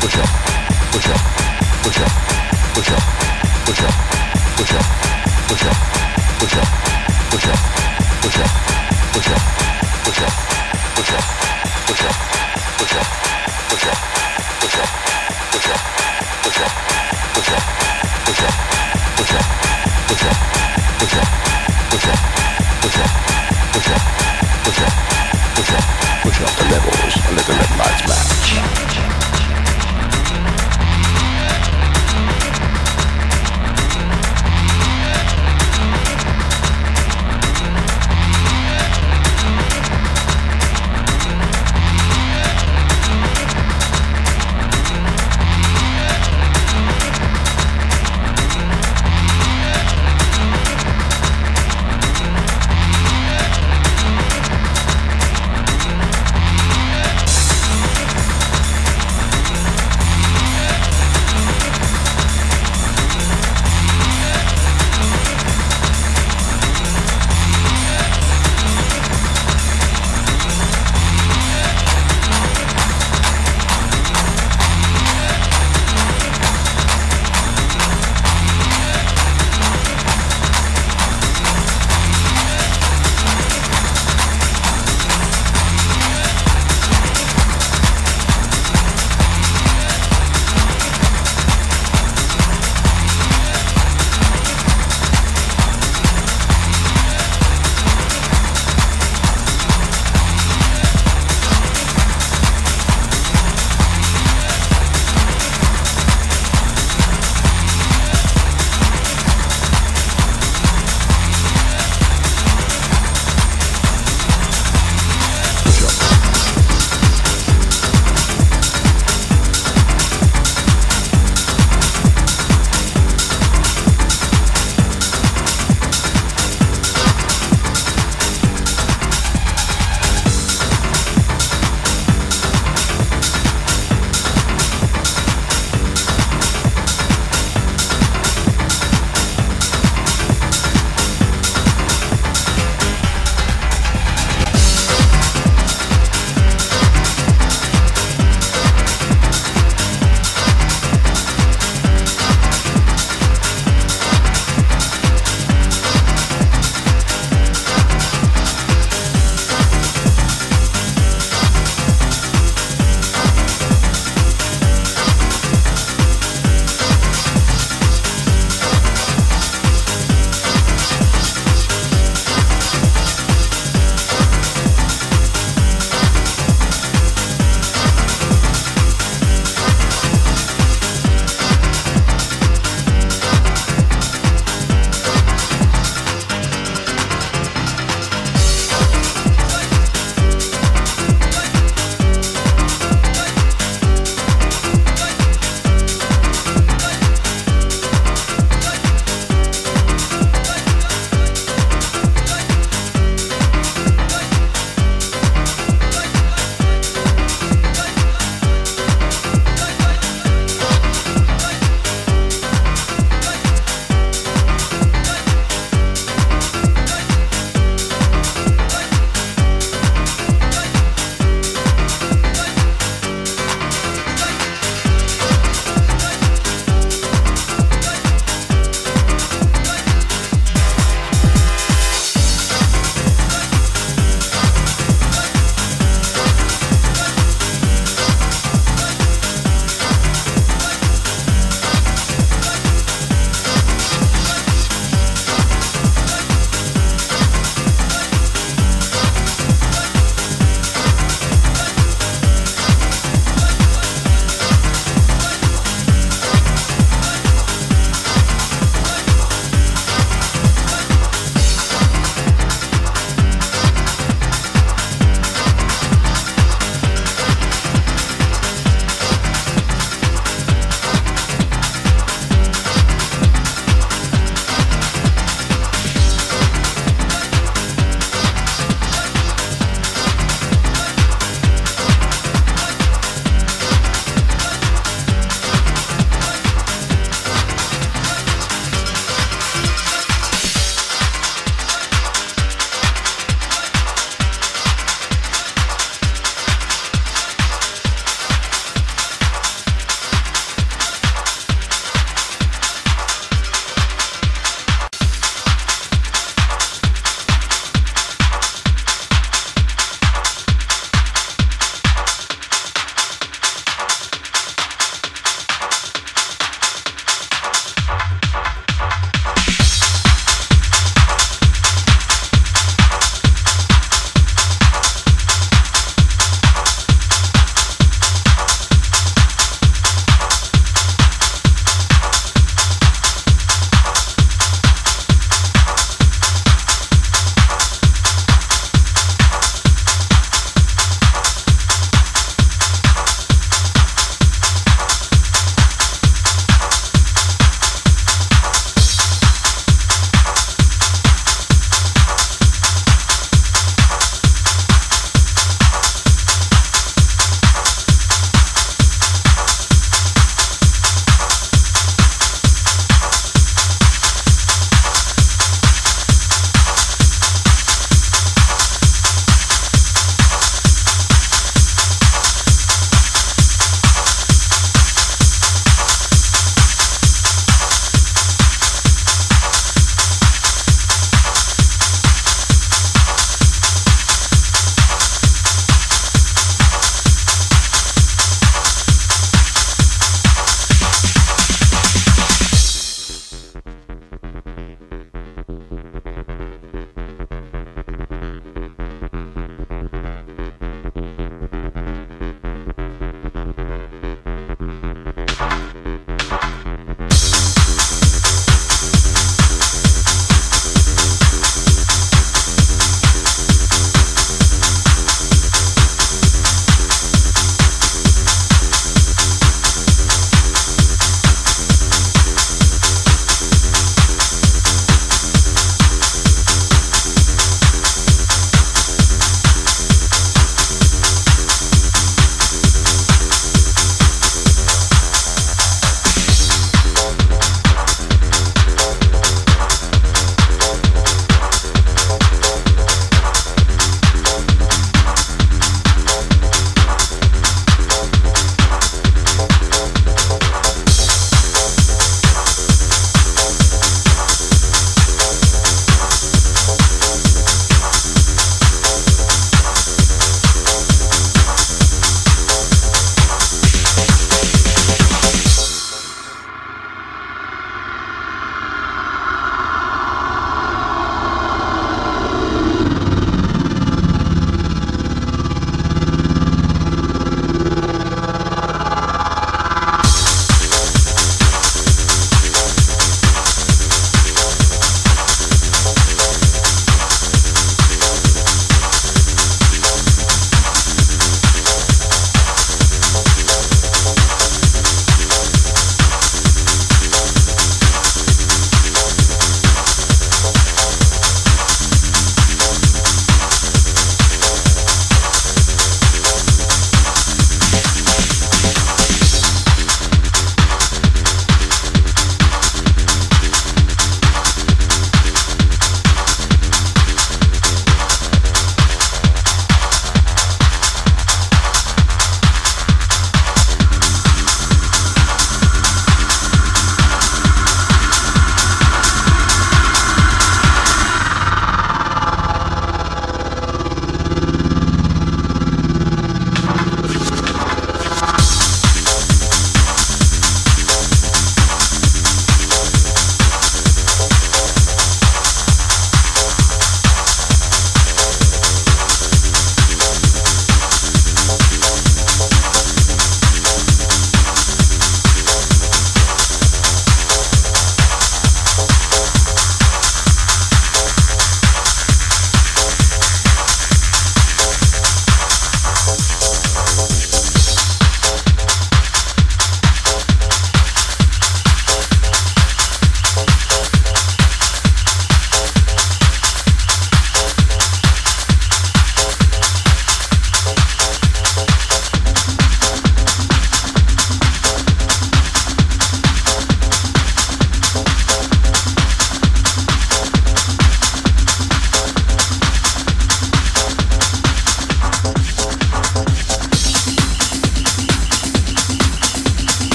Push up the levels under the red lights match. Música